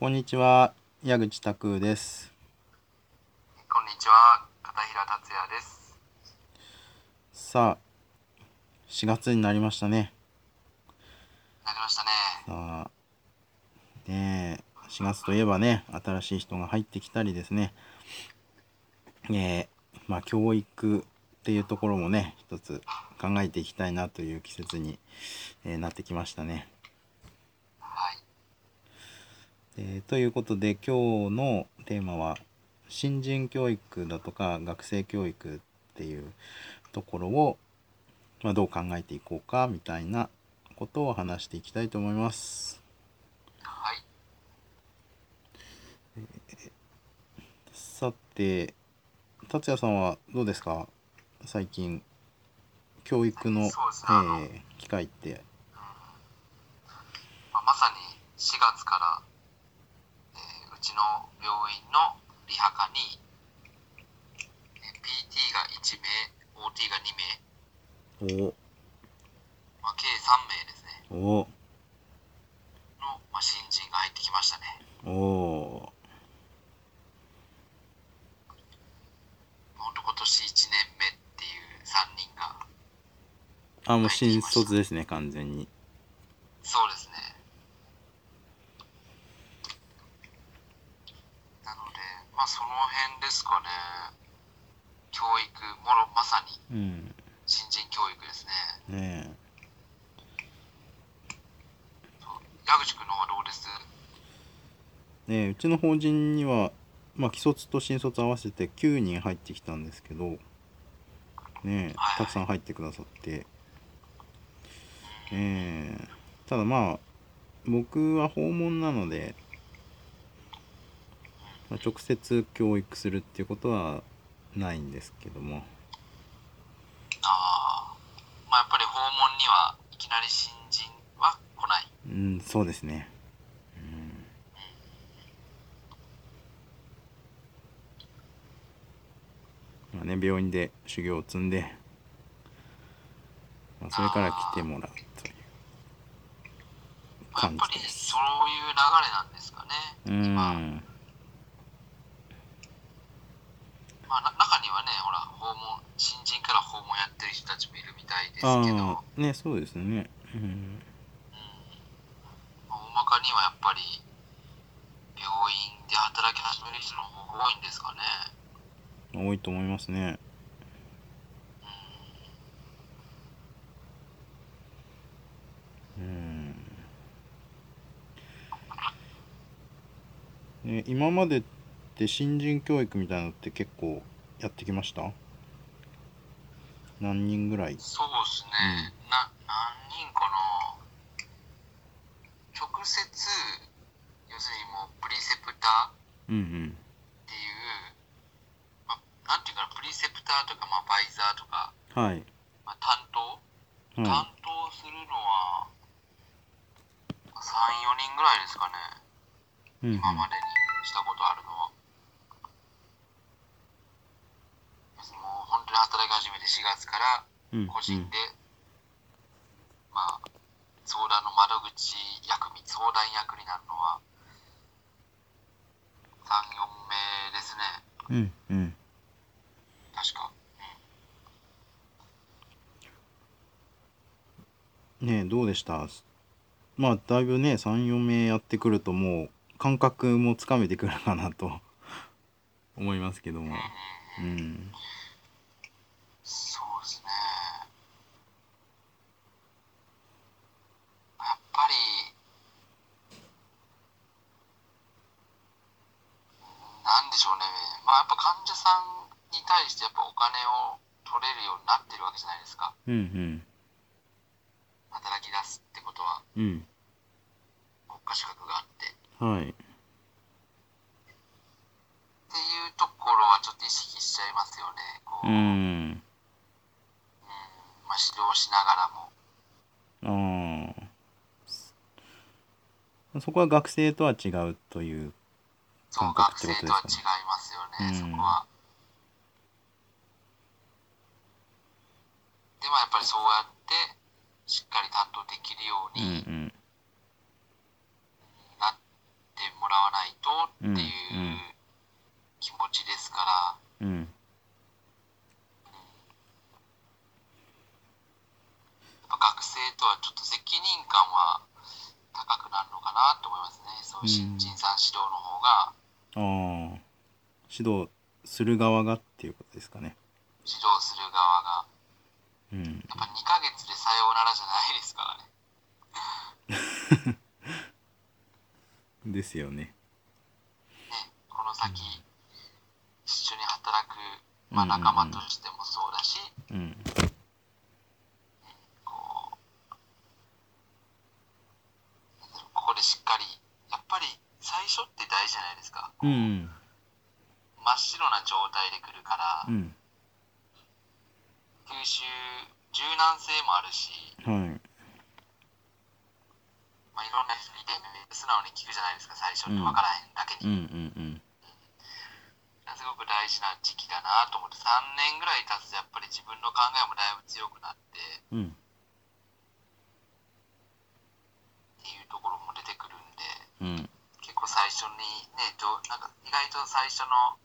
こんにちは、矢口拓です。こんにちは、片平達也です。さあ、4月になりましたね。なりましたね。さあ、ねえ、4月といえばね、新しい人が入ってきたりですね。えーまあ、教育っていうところもね、一つ考えていきたいなという季節に、えーなってきましたね。はい。えーということで今日のテーマは新人教育だとか学生教育っていうところを、まあ、どう考えていこうかみたいなことを話していきたいと思います。はい。さて達也さんはどうですか？最近教育の、ねー機会ってまあ、まさに4月から、ちの病院のリハ科に、えー PT が1名、OT が2名、お。まあ、計3名ですね、お。の、まあ、新人が入ってきましたね。お。本当今年1年目っていう3人が、あもう新卒ですね完全にそうですね。なので、まあその辺ですかね。教育、もろ、まさに。うん。新人教育ですね。ね矢口君の方はどうです？えねえうちの法人にはまあ既卒と新卒合わせて9人入ってきたんですけどねえはい。たくさん入ってくださって。ねえ。ただまあ僕は訪問なので、まあ直接教育するっていうことはないんですけどもああ。まあやっぱり訪問にはいきなり新人は来ない。うんそうですねうんまあね病院で修行を積んで、まあ、それから来てもらうというまあやっぱり感じですそういう流れなんですかね。うん今まあな中にはね、ほら、訪問、新人から訪問やってる人たちもいるみたいですけど、ねそうですね。うん。うん。まあ大まかにはやっぱり病院で働き始める人の方が多いんですかね。多いと思いますね。うん。ね今までって新人教育みたいなのって結構やってきました？何人ぐらい？そうですね。な、何人かな？直接、要するにもうプリセプターうんっていう、まあ、なんていうかな、プリセプターとか、まあ、バイザーとか、うんはい。まあ、担当、担は当するのは、3、4人ぐらいですかね。いうんうん。今までにしたことあるのは。要するにもう本当に働き始めて4月からうん。個人で、まあ、相談の窓口役に、相談役になるのは、3、4名ですね。うんうん。確か。ねえどうでした？まあだいぶね34名やってくるともう感覚もつかめてくるかなと思いますけども。うんそうですね。やっぱり、なんでしょうね。まあやっぱ患者さんに対してやっぱお金を取れるようになってるわけじゃないですか。うん働き出すってことはうんうん国家資格があって。はいっていうところはちょっと意識しちゃいますよね。こう、ううんんまあ指導しながらも。ああそこは学生とは違うというそう、感覚学ってことですかね生とは違いますよね、うん。そこは。でもやっぱりそうやって、しっかり担当できるよううんうにん。なってもらわなうんっていう気持ちですから、うん。やっぱ学生とはちょっと責任感はかなと思いますね。そういう新人さん指導の方が。ああ指導する側がっていうことですかね。指導する側が。うん。やっぱ2ヶ月でさようならじゃないですからね。ですよね。ねこの先、一緒に働く、まあ、うんうんうん。仲間としてもそうだし、うん。こうここでしっかりやっぱり最初って大事じゃないですか。うん真っ白な状態で来るから、うん。吸収柔軟性もあるし、はい。まあ、いろんな人に意見素直に聞くじゃないですか最初って。分からへんだけうんに、うん。すごく大事な時期だなと思って3年ぐらい経つとやっぱり自分の考えもだいぶ強くなってうんうん。っていうところも出てくるんでうん結構最初にねなんか意外と最初の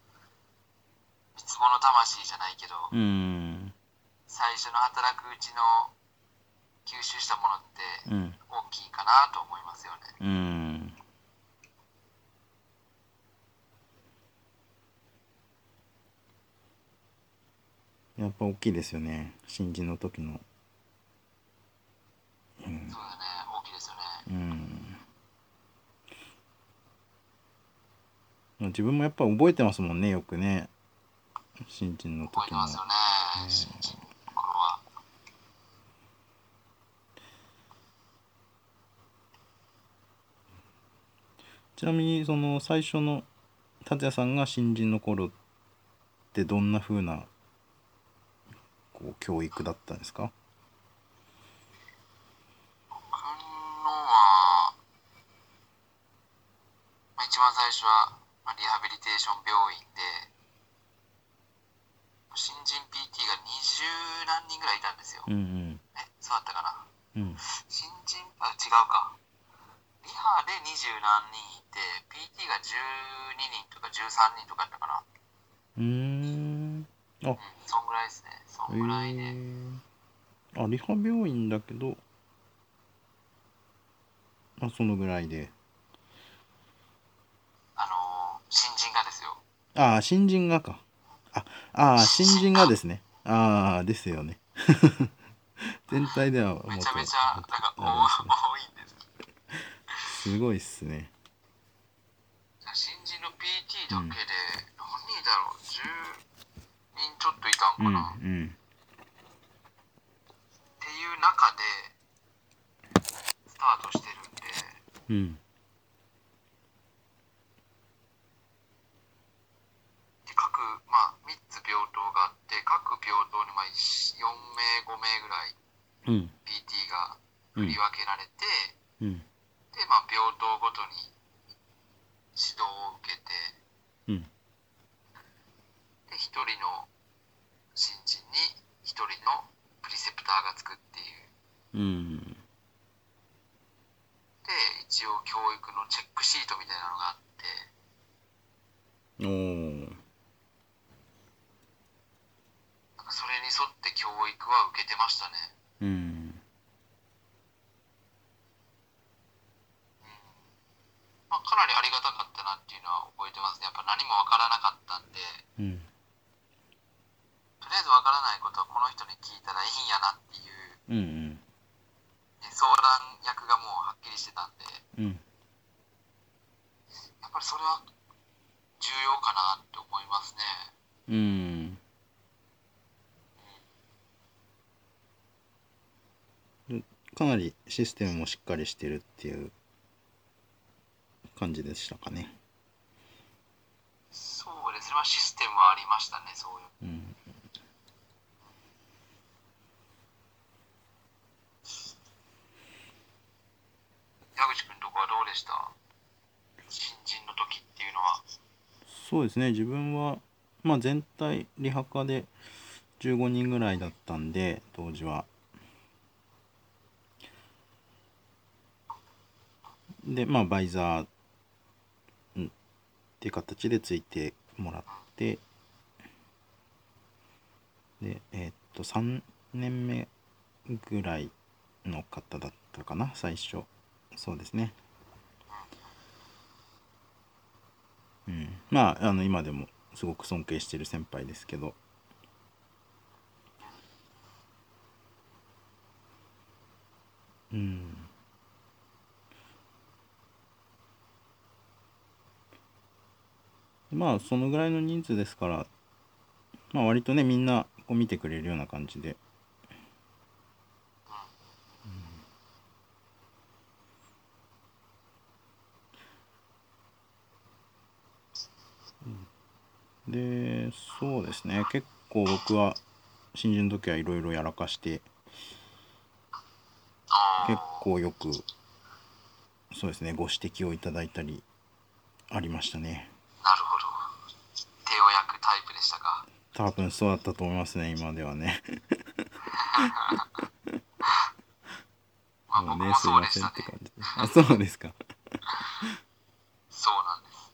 三つ子の魂じゃないけど、うん。最初の働くうちの吸収したものってうん。大きいかなと思いますよね。うん。やっぱ大きいですよね。新人の時のうんそうだね、大きいですよね。うん自分もやっぱ覚えてますもんねよくね。新人の時の覚えてますよね、ね新人の頃は。ちなみにその最初の達也さんが新人の頃ってどんな風なこう教育だったんですか？僕のは、まあ、一番最初は、まあ、リハビリテーション病院で、新人 PT が20何人ぐらいいたんですよ。うんえ、そうだったかな？うんうん新人、あ、違うか。リハで二十何人いて、PT が12人とか13人とかやったかな。うーんあうん、そんぐらいですね。そへんぐらいで。えあリハ病院だけどあそのぐらいであのー新人がですよ。ああ新人がか。あああ新人がですね。ああですよね。全体ではもっとめちゃめちゃ、なんか、多いんです。すごいっすね。新人の PT だけで、何人だろう、10人ちょっといたんかうんな。っうん。ていう中で、スタートしてるんで、うんで各、まあ、3つ病棟があって、各病棟にまあ4名、5名ぐらいうん。PT がうん振り分けられて、うん。で、まあ、病棟ごとに指導を受けて、うん。で、一人の新人に一人のプリセプターがつくっていう。うんで、一応教育のチェックシートみたいなのがあって、おーなんかそれに沿って教育は受けてましたね。うん。まあ、かなりありがたかったなっていうのは覚えてますね。やっぱ何もわからなかったんで、うん。とりあえずわからないことはこの人に聞いたらいいんやなっていう、うんね相談役がもうはっきりしてたんで、うんうん。やっぱりそれは重要かなって思いますね。うんでかなりシステムもしっかりしてるっていう感じでしたかね。そうですね。まあ、システムはありましたね、そういう。うん矢口くんとこはどうでした？新人の時っていうのは。そうですね自分は、まあ、全体リハカで15人ぐらいだったんで当時は。でまあバイザーんっていう形でついてもらってでえーっと3年目ぐらいの方だったかな最初。そうですね。うん。まああの今でもすごく尊敬してる先輩ですけど。うん。まあそのぐらいの人数ですからまあ割とねみんなこう見てくれるような感じで。でそうですね。結構僕は新人の時はいろいろやらかして結構よくそうですねご指摘をいただいたりありましたねなるほど手を焼くタイプでしたか多分そうだったと思いますね今ではね。ま あもうねすいませんって感じで。あそうですか。そうなんです。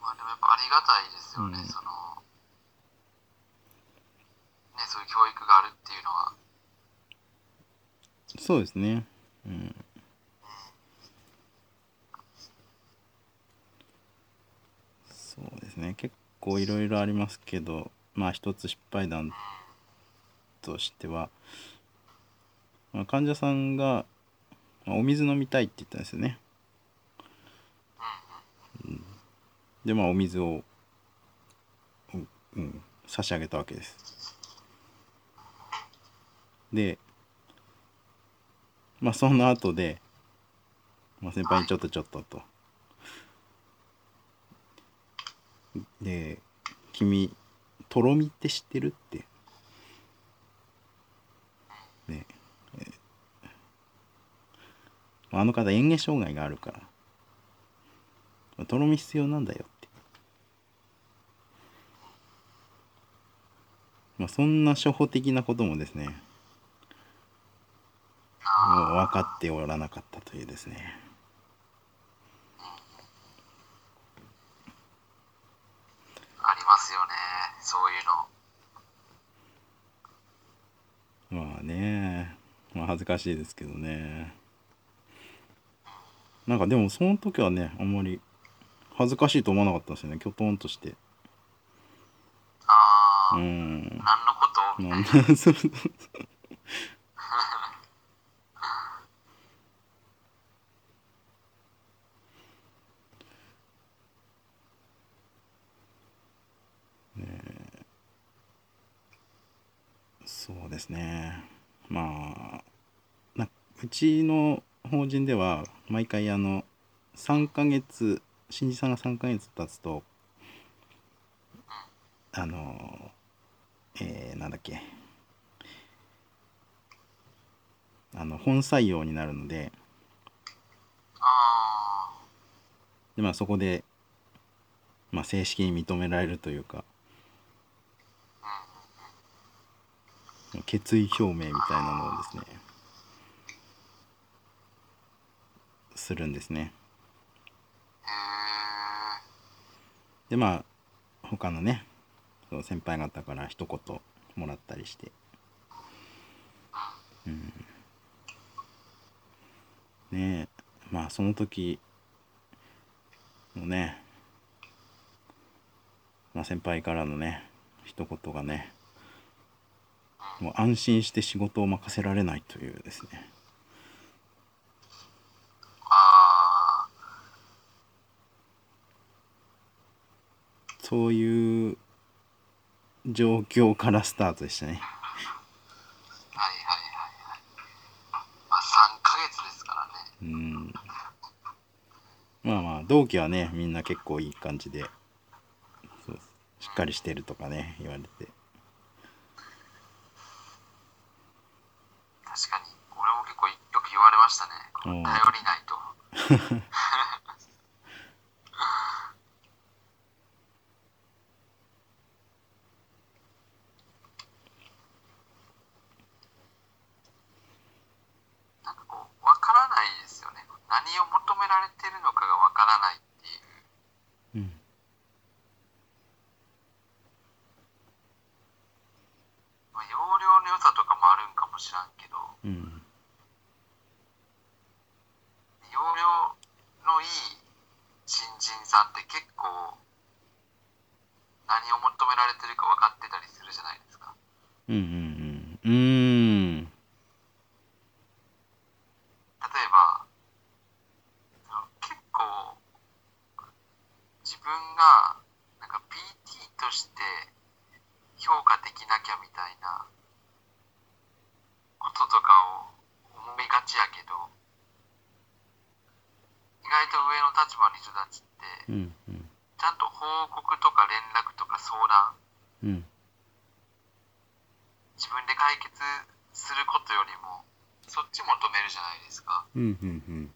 まあでもやっぱありがたいですよね、うん。そのねそういう教育があるっていうのは。そうですね。うんそうですね。結構いろいろありますけどまあ一つ失敗談としては、まあ、患者さんがまあお水飲みたいって言ったんですよね、うん、でまあお水を、うん、差し上げたわけです。でまあその後で、まあ、先輩にちょっとちょっとと。で「君とろみって知ってる?」って。ねえあの方嚥下障害があるからとろみ必要なんだよって。まあそんな初歩的なこともですねもう分かっておらなかったというですねありますよねそういうの。まあね。まあ恥ずかしいですけどね。なんかでもその時はねあんまり恥ずかしいと思わなかったんですよね。きょとんとして。ああ、うん。何のこと？そうそうですね。まあなうちの法人では毎回あの3ヶ月新人さんが3ヶ月経つとあのえー、なんだっけ。あの本採用になるのであで、まあ、そこで、まあ、正式に認められるというか決意表明みたいなのをですねするんですね。でまあ他のねその先輩方から一言もらったりして、うん、ねえまあその時のね、まあ、先輩からのね一言がねもう安心して仕事を任せられないというですね。あそういう状況からスタートでしたね。あはいはいはいはい。まあ3ヶ月ですからね。うん。まあまあ同期はねみんな結構いい感じでそうしっかりしてるとかね言われて確かに。俺も結構よく言われましたね。頼りないと。なんかこう分からないですよね。何を求められてるのかが分からないっていう、うん。まあ、ようもあるんかもしらんけど。うん。容量のいい新人さんって結構何を求められてるか分かってたりするじゃないですか。うんうんうん。うん例えばその結構自分がなんか PT として評価できなきゃみたいなこととかを思いがちやけど意外と上の立場の人たちってうんうん。ちゃんと報告とか連絡とか相談うん。自分で解決することよりもそっち求めるじゃないですか。うんうんうん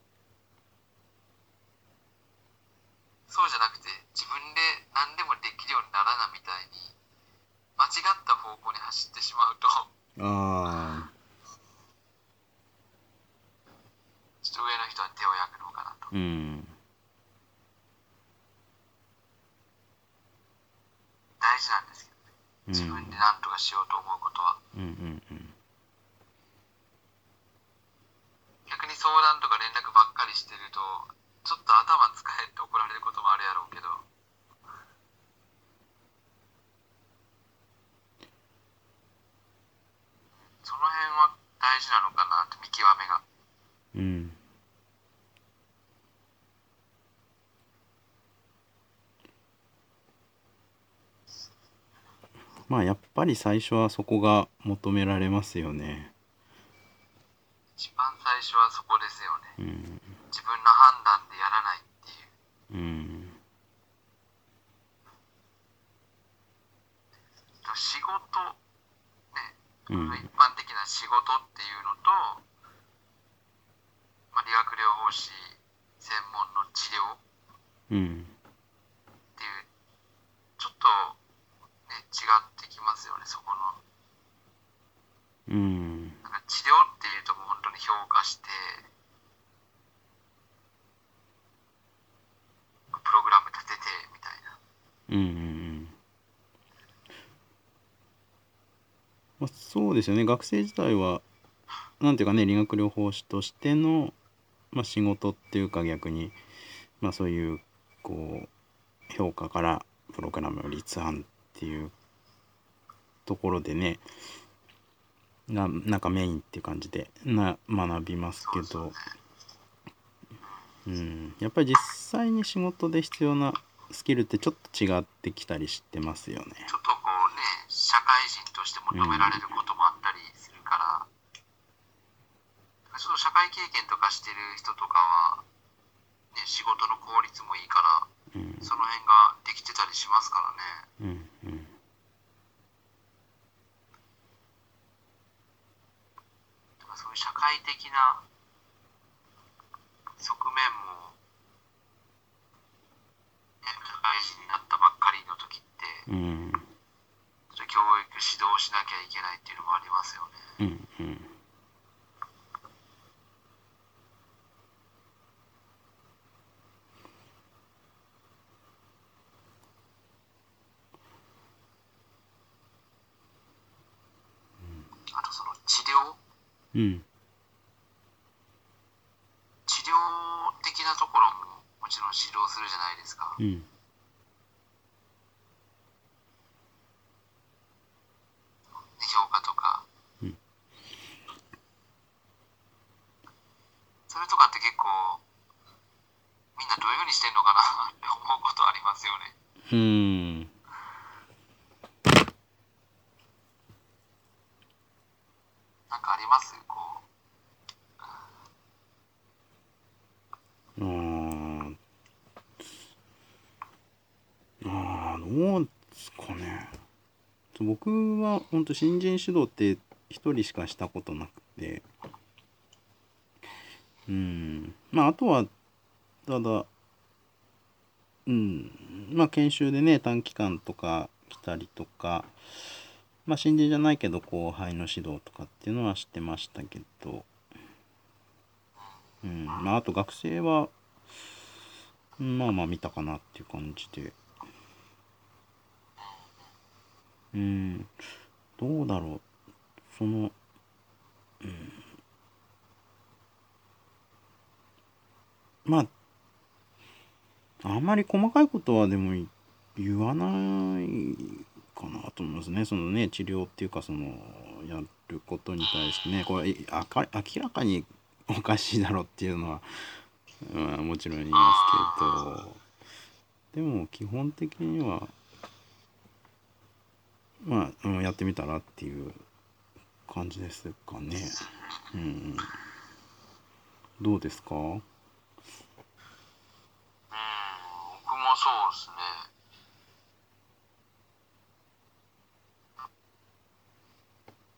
そうじゃなくて自分で何でもできるようにならなみたいに間違った方向に走ってしまうとああちょっと上の人は手を焼くのかなとうん大事なんですけどねうん自分で何とかしようと思うことはうんうんうん逆に相談とか連絡ばっかりしてるとちょっと頭使えって怒られることもあるやろうけどその辺は大事なのかなって見極めがうんまあやっぱり最初はそこが求められますよね。一番最初はそこですよねうん自分の判断でやらないっていううん仕事ねうん一般的な仕事っていうのと、まあ、理学療法士専門の治療うんっていうちょっとね違ってきますよねそこのうん。か治療っていうともう本当に評価してプログラム立ててみたいな。うんうん。まあ、そうですよね。学生時代はなんていうかね理学療法士としての、まあ、仕事っていうか逆に、まあ、そういうこう評価からプログラムを立案っていうところでねななんかメインっていう感じでな学びますけど、うん、やっぱり実際に仕事で必要なスキルってちょっと違ってきたりしてますよね。ちょっとこうね社会人として求められることもあったりするから、ちょっと社会経験とかしてる人とかは、ね、仕事の効率もいいからうん。その辺ができてたりしますからね。うんうんだからそういう社会的な側面も、ね、社会人になったばっかりの時ってうん。教育指導しなきゃいけないっていうのもありますよね。うんうん。あとその治療うん。治療的なところももちろん指導するじゃないですか。うん。評価とか、うん。それとかって結構みんなどういうふうにしてんのかなって思うことありますよね。うん。なんかありますこうあーあーどうですかね。僕は本当新人指導って一人しかしたことなくて。うん。まああとはただうん。まあ研修でね短期間とか来たりとか。まあ新人じゃないけど後輩の指導とかっていうのはしてましたけど。うん。まああと学生はまあまあ見たかなっていう感じで。うん。どうだろう。そのうん。まああんまり細かいことはでも言わないかなと思いますね。そのね治療っていうかそのやることに対してね。これ明らかにおかしいだろうっていうのは、まあ、もちろん言いますけど。でも基本的にはまあ、うん、やってみたらっていう感じですかね。うんうん、どうですか？うん僕もそうですね。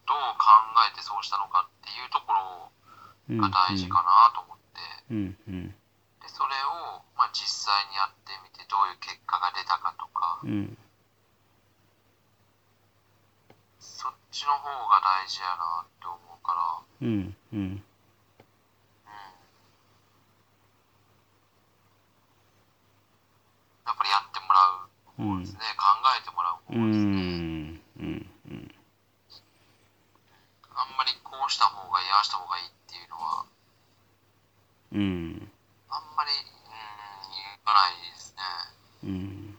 どう考えてそうしたのかっていうところうんが大事かなと思って、うんうん。でそれを、まあ、実際にやってみてどういう結果が出たかとか。うんそっちの方が大事やなって思うから。うんうん。やっぱりやってもらううんですね、考えてもらうう方ですね、んうんうんあんまりこうした方がいいああした方がいいうん。あんまりうん。言わないですね、うん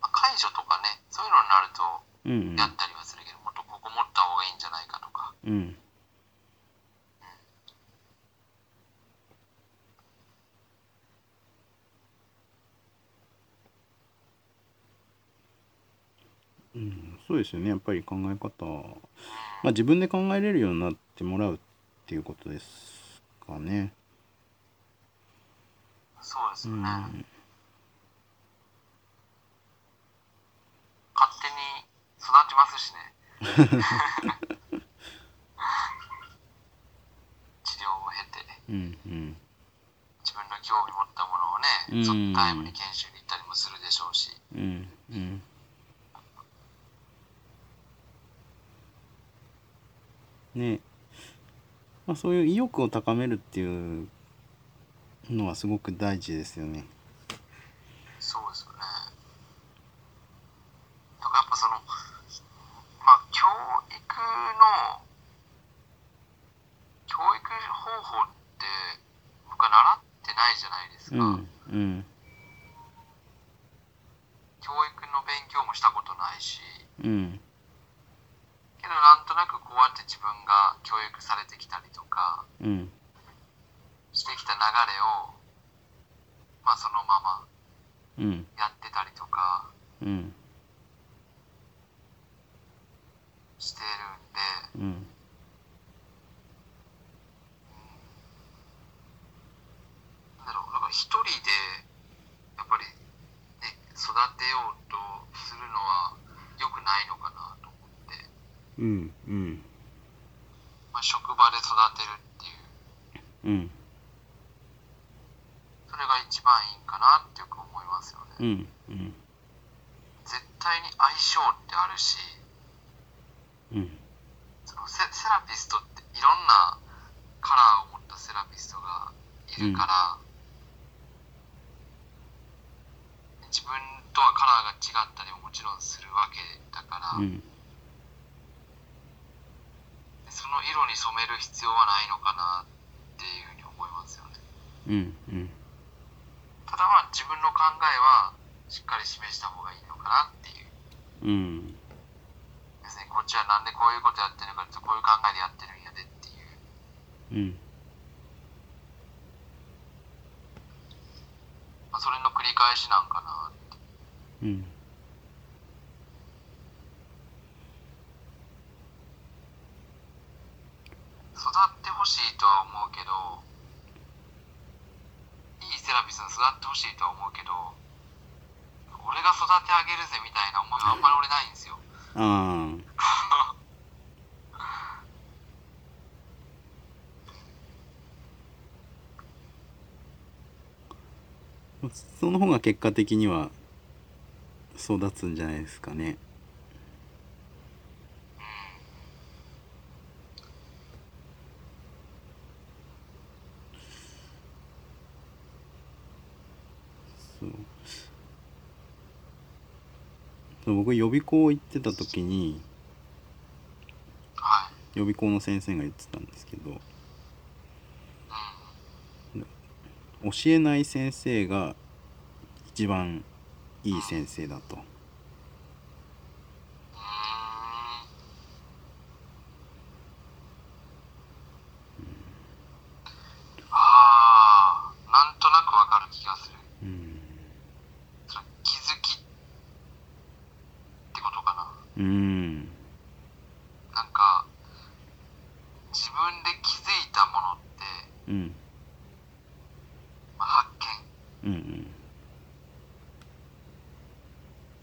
まあ、解除とかねそういうのになるとやったりはするけど、うんもっとここ持った方がいいんじゃないかとかうんうん、そうですよね。やっぱり考え方、まあ、自分で考えれるようになってもらうっていうことですかね。そうですよね、うん、勝手に育ちますしね。治療を経て。うんうん。自分の興味持ったものをね、うん。そのタイムに研修に行ったりもするでしょうし。うんうん。ねまあ、そういう意欲を高めるっていうのはすごく大事ですよね。そうですよね。だからやっぱそのまあ教育の教育方法って僕は習ってないじゃないですか、うんうん。教育の勉強もしたことないしうんけどなんとなくこうやって自分が教育されてきたりとかうん。してきた流れをまあそのままうん。やってたりとかうん。してるんでうん。なんだろうだから一人でやっぱりね育てようとするのは良くないのかなうんうん。まあ、職場で育てるっていう。うん。それが一番いいんかなってよく思いますよね、うんうん。絶対に相性ってあるしうん。そのセセラピストっていろんなカラーを持ったセラピストがいるから、自分とはカラーが違ったりももちろんするわけだから、うんその色に染める必要はないのかなっていうふうに思いますよね。うんうん。ただまあ自分の考えはしっかり示した方がいいのかなっていう。うん。別にこっちはなんでこういうことやってるかってこういう考えでやってるんやでっていう、うん。まあ、それの繰り返しなんかなって。うん育ってほしいとは思うけどいいセラピスに育ってほしいとは思うけど俺が育て上げるぜみたいな思いはあんまり俺ないんですよ。ああ その方が結果的には育つんじゃないですかねそう僕予備校行ってた時にはい。予備校の先生が言ってたんですけどうん。教えない先生が一番いい先生だと。うーん。ああ、なんとなくわかる気がする。うんそれ気づきってことかな。うん。なん。か、自分で気づいたものって、うん。まあ、発見うん。うん。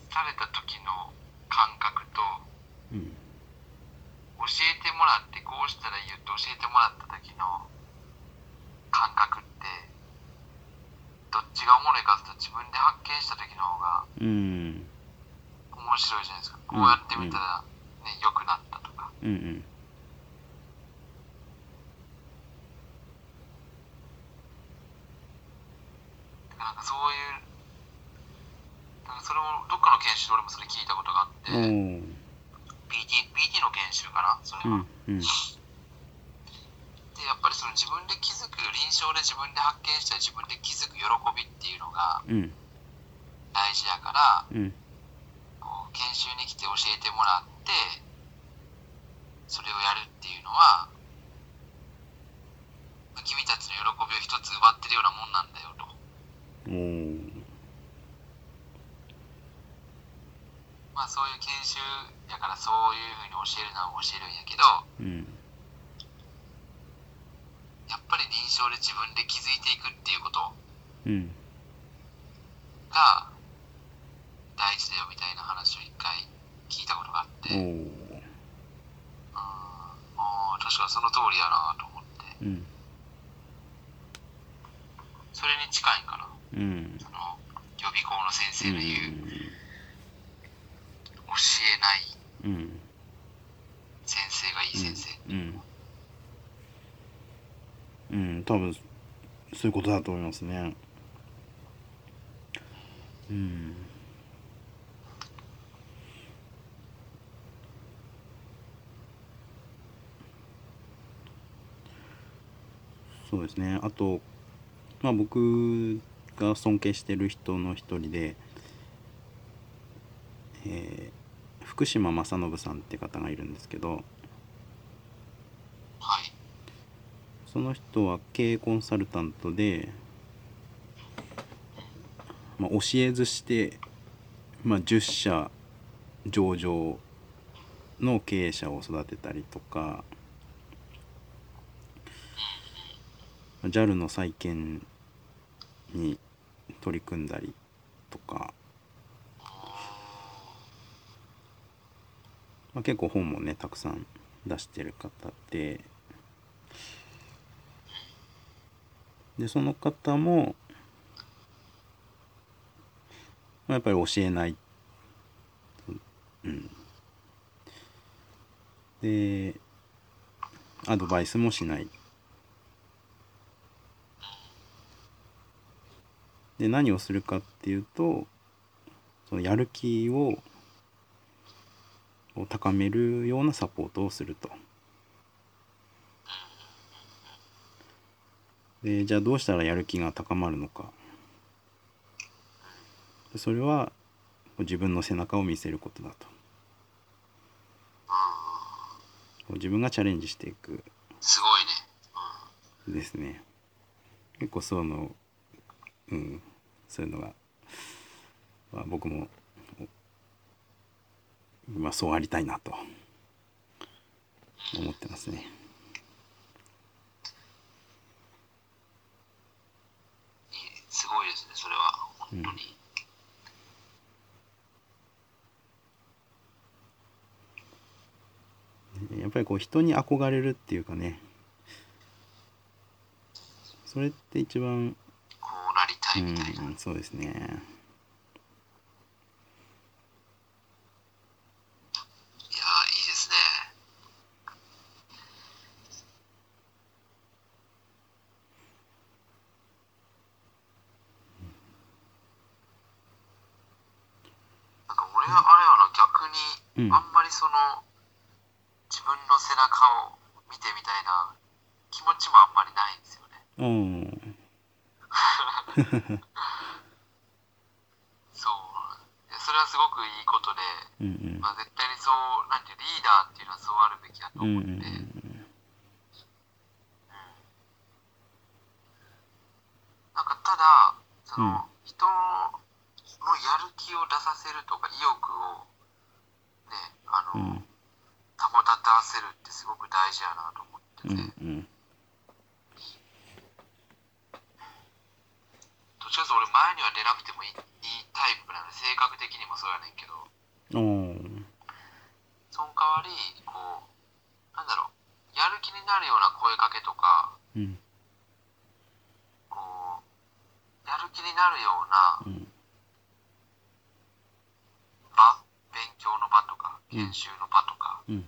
された時の感覚と、うん。教えてもらってこうしたらいいよって教えてもらった時の感覚ってどっちがおもろいかっていうと自分で発見した時の方がうん。面白いじゃないですか。こうやってみたらね良くなったとか。うん。うんなんかそういうなんかそれもどっかの研修で俺もそれ聞いたことがあって、PT, PT の研修かなそれは、うんうん。でやっぱりその自分で気づく臨床で自分で発見したり自分で気づく喜びっていうのがうん。大事やからうん研修に来て教えてもらってそれをやるっていうのは君たちの喜びを一つ奪ってるようなもんなんだよと。まあそういう研修やからそういうふうに教えるのは教えるんやけどうん。やっぱり臨床で自分で気づいていくっていうことうん。が大事だよみたいな話を一回聞いたことがあって、おうん、ーあー確かにその通りやなと思って。うん。それに近いんかな。うん。その予備校の先うん生の言う、教えないうん先生がいい先生、うん。うん。多分そういうことだと思いますね。うんそうですね。あとまあ僕が尊敬してる人の一人で、えー福島正信さんって方がいるんですけどはい。その人は経営コンサルタントで、まあ、教えずして、まあ、10社上場の経営者を育てたりとか JAL の再建に取り組んだりとか、まあ、結構本もねたくさん出してる方ででその方もまあやっぱり教えない、うん、でアドバイスもしない。で何をするかっていうとそのやる気をを高めるようなサポートをすると。でじゃあどうしたらやる気が高まるのか。でそれは自分の背中を見せることだと。自分がチャレンジしていく。すごいね。ですね。結構そのうんそういうのが、まあ、僕も、まあ、そうありたいなと思ってますね。すごいですねそれは。本当に、やっぱりこう人に憧れるっていうかね。それって一番こうんそうですね。うん、あんまりその自分の背中を見てみたいな気持ちもあんまりないんですよね。うん。そう。でそれはすごくいいことで、うんまあ、絶対にそうなんていうリーダーっていうのはそうあるべきだとうんう思って、ん。なんかただその、うん。人のやる気を出させるとか意欲をねあの、うん。保たたせるってすごく大事やなと思ってうて、んうんちかと俺前には出なくてもいいタイプなので性格的にもそうやねんけど。おーその代わりこうなんだろうやる気になるような声かけとかうん。こうやる気になるようなうん。場勉強の場とか研修の場とか、うん。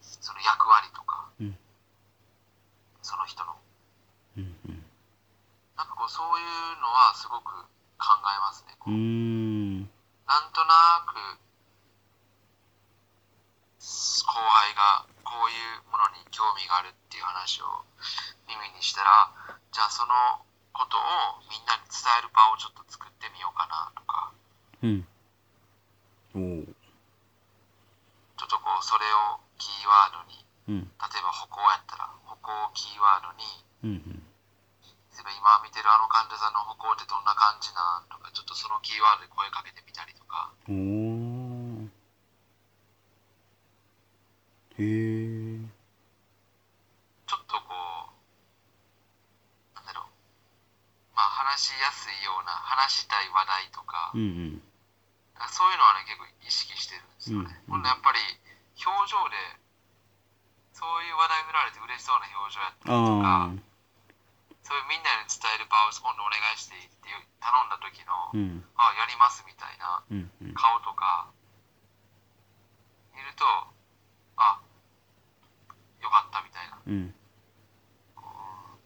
その役割とか、うんその人のうんうんなんかこうそういうのはすごく考えますね。こうう、ん。なんとなく後輩がこういうものに興味があるっていう話を耳にしたらじゃあそのことをみんなに伝える場をちょっと作ってみようかなとか。うん。おーちょっとこうそれをキーワードに。うん。例えば歩行やったら歩行をキーワードにうん例えば今見てるあの患者さんの歩行ってどんな感じなんとかちょっとそのキーワードで声かけてみたりとか。へえちょっとこうなんだろう。まあ話しやすいような話したい話題とか。うんうん。そういうのはね結構意識してるんですよね、うんほんでやっぱり表情でそういう話題振られて嬉しそうな表情やったりとか。ああみんなに伝える場を今度お願いしていいって頼んだ時の、うん。あやりますみたいな顔とか見るとあよかったみたいな。うん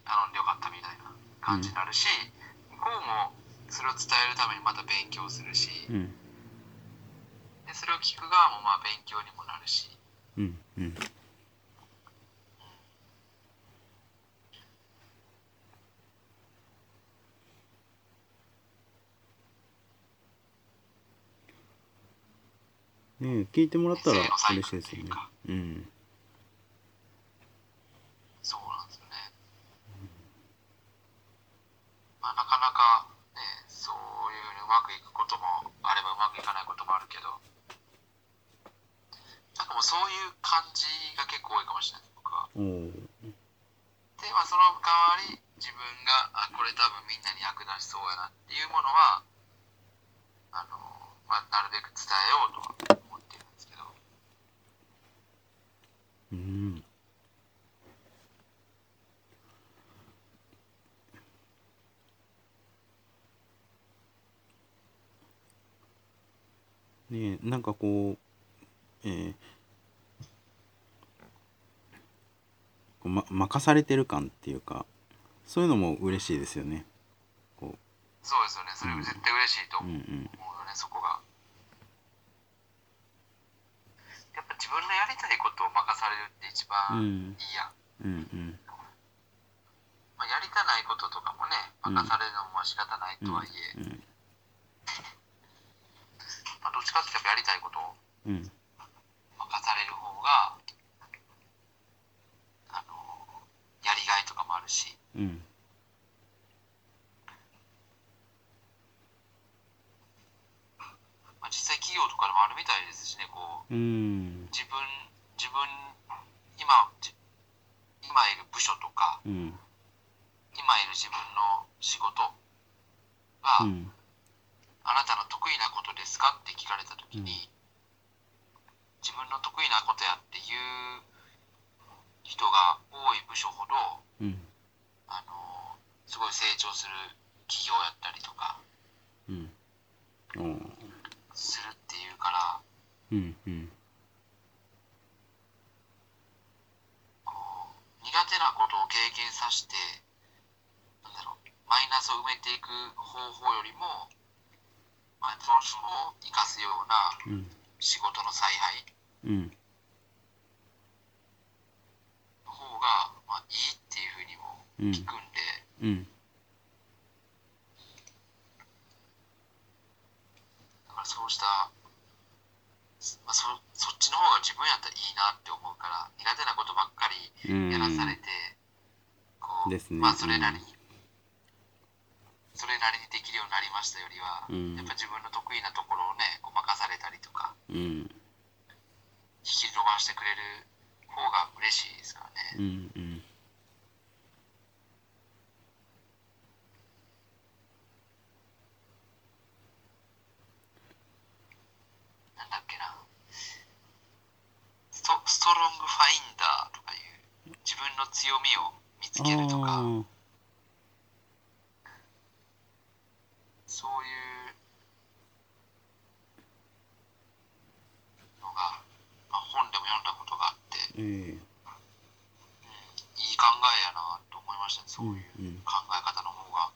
頼んでよかったみたいな感じになるし、向こうもそれを伝えるためにまた勉強するしうん。でそれを聞く側もまあ勉強にもなるし。うんうんねえ聞いてもらったら嬉しいですよね。うん。そうなんですよね、まあ、なかなかねそういうふうにうまくいくこともあればうまくいかないこともあるけどなんかもうそういう感じが結構多いかもしれない僕は。で、まあ、その代わり自分があこれ多分みんなに役立ちそうやなっていうものはあの、まあ、なるべく伝えようとは思っているんですけどうんねえなんかこうえーこうま、任されてる感っていうかそういうのも嬉しいですよね。こそうですよね。それ絶対嬉しいとう、うん思う,、うん、よねそこが。やっぱ自分のやりたいことを任されるって一う番いいん。や、うんうん。まあ、やりたないこととかもね任されるのも仕方ないとはいえ、うんまあ、どっちかっていうとやりたいことをうん。任される方があのやりがいとかもあるし。うん。まあ、実際企業とかでもあるみたいですしねこううん。自分自分今じ今いる部署とかうん。今いる自分の仕事が、うんあなたの得意なことですか？って聞かれた時に、自分の得意なことやっていう人が多い部署ほどうん。あのすごい成長する企業やったりとかうん。するっていうからうん。うん。こう苦手なことを経験させてなんだろうマイナスを埋めていく方法よりも、まあ、長所を生かすようなうん仕事の采配うん。の方が、まあ、いいっていうふうにもうん。聞くんで、うん。だからそうした、まあ、そそっちの方が自分やったらいいなって思うから苦手なことばっかりうんやらされて、こうですね。まあそれなりに、それなりにできるようになりましたよりは、うん。やっぱ自分の得意なところをねこう任されたりとかうん。引き伸ばしてくれる方が嬉しいですからね。うんうん。なんだっけな。ストストロングファインダーとかいう自分の強みを見つけるとかそういうのが、まあ、本でも読んだことがあって、ーえ。えいい考えやなと思いましたねそういううんうん考え方の方が。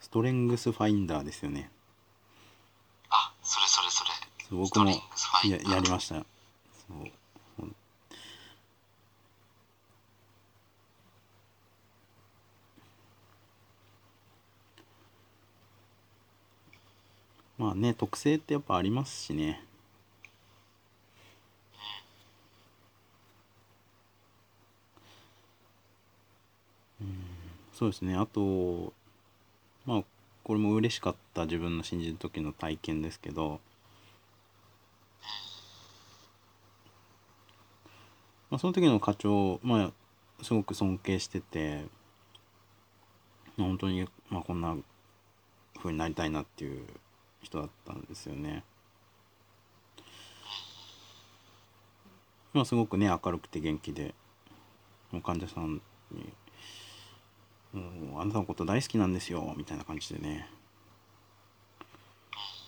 ストレングスファインダーですよね。あそれそれそれ。僕もややりました。そうほんまあね特性ってやっぱありますしね。うんそうですね。あとまあこれも嬉しかった自分の新人の時の体験ですけど。まあ、その時の課長、まあ、すごく尊敬してて、まあ、本当に、まあ、こんな風になりたいなっていう人だったんですよね。まあ、すごくね明るくて元気で患者さんに「もうあなたのこと大好きなんですよ」みたいな感じでね。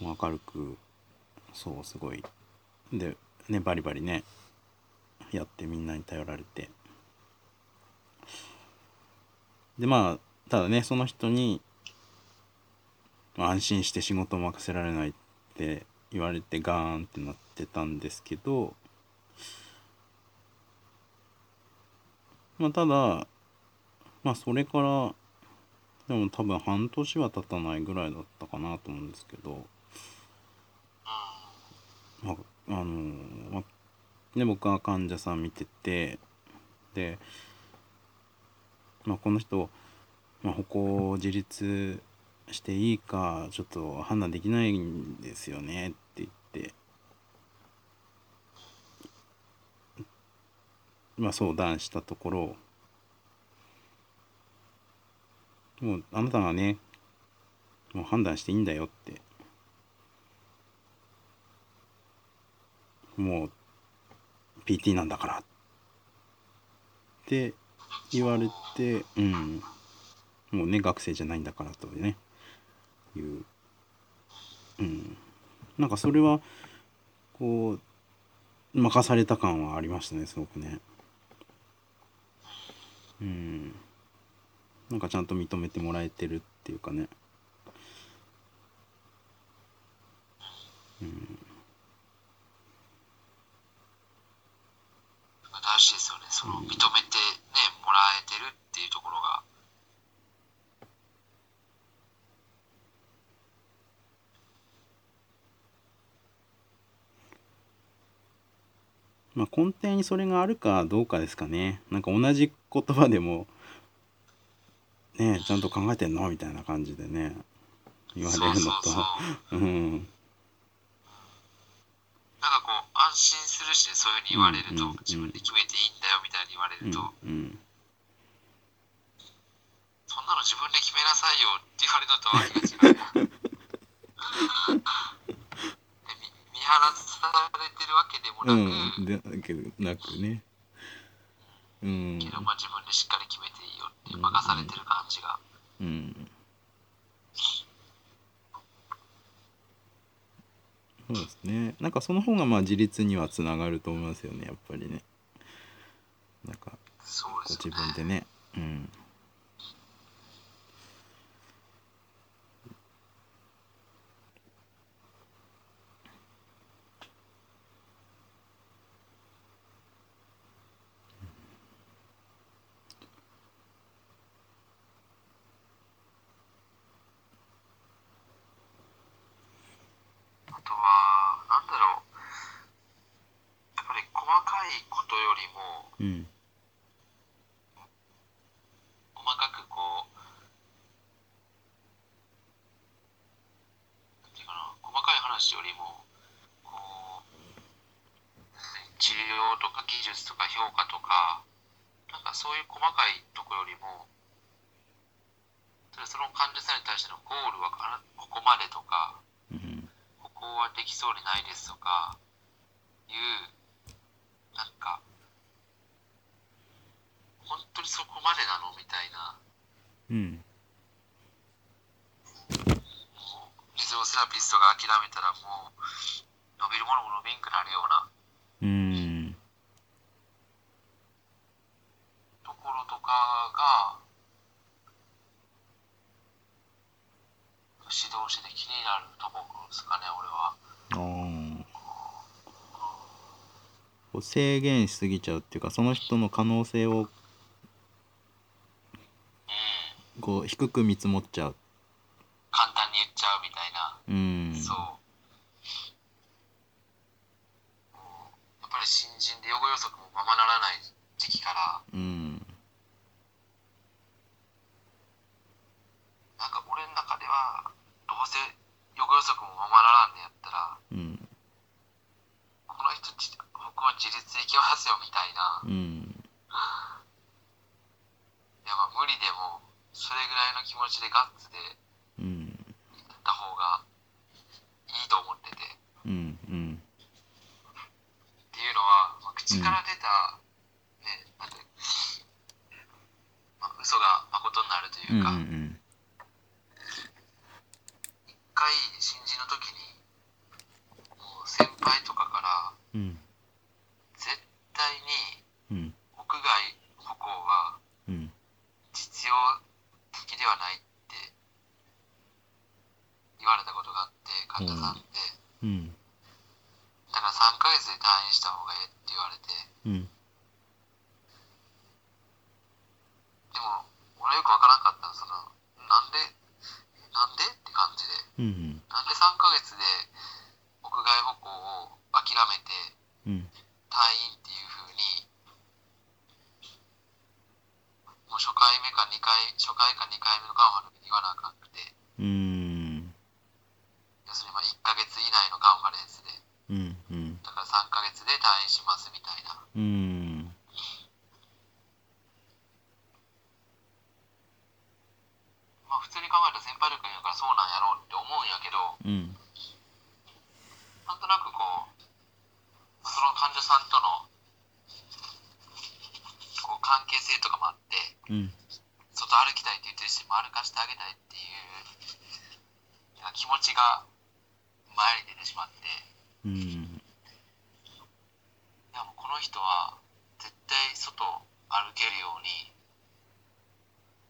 もう明るくそうすごい。でねバリバリねやってみんなに頼られて。でまあただねその人に、安心して仕事を任せられないって言われてガーンってなってたんですけどまあただまあそれからでも多分半年は経たないぐらいだったかなと思うんですけどまああのまあで僕は患者さん見ててで、まあ、この人、まあ、歩行自立していいかちょっと判断できないんですよねって言って、まあ、相談したところ。もうあなたがねもう判断していいんだよって。もう PT なんだからって言われてうん。もうね学生じゃないんだからとね。いう。うん。なんかそれはこう任された感はありましたねすごくね。うん。なんかちゃんと認めてもらえてるっていうかね。うん。大事ですよね。その認めてねもらえてるっていうところが。まあ、根底にそれがあるかどうかですかね。なんか同じ言葉でもねちゃんと考えてんのみたいな感じでね言われるのと。そうん。なんかこう安心するしそういうふうに言われると、うんうんうん。自分で決めていいんだよみたいに言われると、うんうん。そんなの自分で決めなさいよって言われるのとは違うで見見放されてるわけでもなく、うんでだけどなくね。うん。けどまあ自分でしっかり決めていいよって任されてる感じが、うん。そうですね。なんかその方がまあ自立にはつながると思いますよねやっぱりね。なんかそうこう自でね分でね。うんうん。細かくこうなんていうかな細かい話よりもこう治療とか技術とか評価とかなんかそういう細かいところよりもその患者さんに対してのゴールはここまでとかうん。ここはできそうにないですとかいうなんか本当にそこまでなの？みたいな。うん。もうリゾーセラピストが諦めたらもう伸びるものも伸びんくなるような。うん。ところとかが指導してて気になるところですかね俺は。ああこう制限しすぎちゃうっていうかその人の可能性をうんこう低く見積もっちゃう。簡単に言っちゃうみたいな。うん。そう。やっぱり新人で予後予測もままならない時期から、うん。なんか俺の中では、どうせ予後予測もままならんねやったら、うんこの人じ、僕は自立できますよみたいな。うん。いやまあ無理でも、それぐらいの気持ちでガッツでうんやった方がいいと思ってて。うん。うん。っていうのは、まあ、口から出た、ね、なんて、まあ、嘘が誠になるとうんいうか、うん。一回新人の時にもう先輩とかからうん絶対にうん屋外歩行はうん実用的ではないって言われたことうん。だから3ヶ月で退院した方がええって言われて。うん。でも俺よくわからなかったのそのなんでなんでって感じで。うんなんで3ヶ月で屋外歩行を諦めてうん。退院っていう風にもう初回目か2回初回か2回目のカンファの時に言わなあかんくて。うん。要するにまあ1ヶ月以内のカンファレンスで。うんうん。だから3ヶ月で退院しますみたいな。うん。まあ普通に考えたら先輩力がいるからそうなんやろうって思うんやけどうん。なんとなくこうその患者さんとのこう関係性とかもあってうん。外歩きたいって言ってる人にも歩かせてあげたいっていう気持ちがうんいやもうこの人は絶対外歩けるように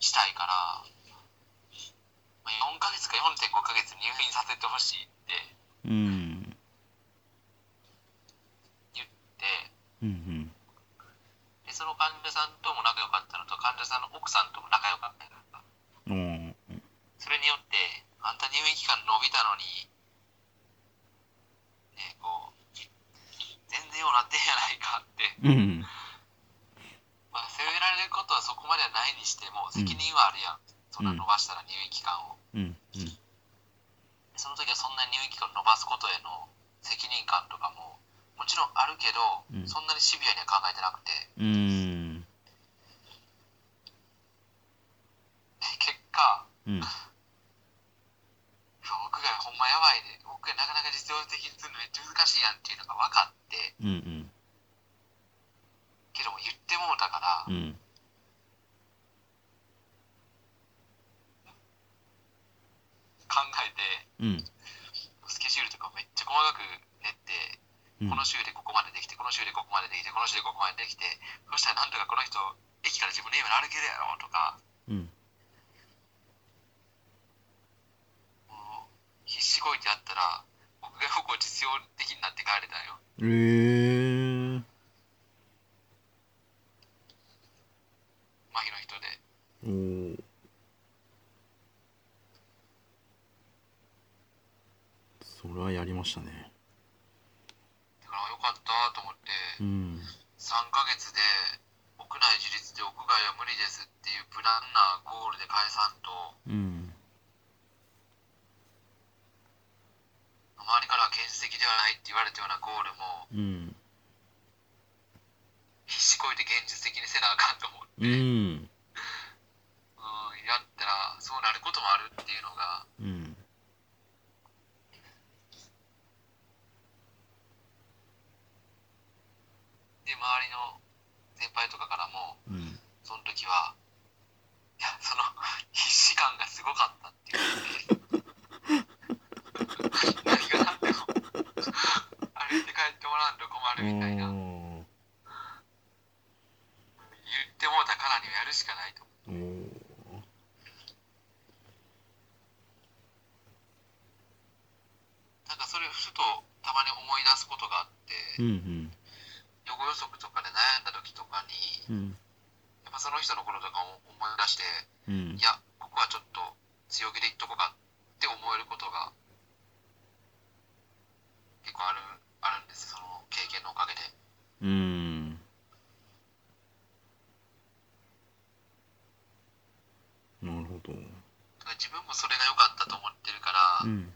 したいから、まあ、4ヶ月か4.5ヶ月入院させてほしいってうん言ってうんでその患者さんとも仲良かったのと患者さんの奥さんとも仲良かったからうんそれによってあんた入院期間伸びたのにねこう全然ようなってんやないかってうんまあ、責められることはそこまではないにしても責任はあるやん、そんな伸ばしたら入院期間を、うんうんその時はそんな入院期間を伸ばすことへの責任感とかももちろんあるけど、うんそんなにシビアには考えてなくてうん結果うん僕がほんまやばいで僕がなかなか実用的にするのめっちゃ難しいやんっていうのが分かってうんけども言ってもうたから、うん考えてうんスケジュールとかめっちゃ細かく練ってうんこの週でここまでできて、この週でここまでできて、この週でここまでできて、そしたらなんとかこの人、駅から自分の家まで歩けるやろとか、うんもう必死こいてやったら、僕が僕は実用的になって帰れたんよ。えー麻痺の人で。おーそれはやりましたねだからよかったと思って、うん3 3ヶ月で屋内自立で屋外は無理ですっていう無難なゴールで返さんとうん周りからは現実的ではないって言われたようなゴールもうん。必死こいて現実的にせなあかんと思って、ううんんやったらそうなることもあるっていうのがうんで周りの先輩とかからもうんその時はいやその必死感がすごかったって言って何が何でも歩いて帰ってもらわんと困るみたいな言おってもうたからにはやるしかないとーおなんかそれをふとたまに思い出すことがあってーうん。予後予測とかで悩んだ時とかにうん。やっぱその人のこととかを思い出してうん。いやここはちょっと強気で言っとこうかって思えることが結構あるあるんですその経験のおかげでうんなるほどだから自分もそれが良かったと思ってるから、うん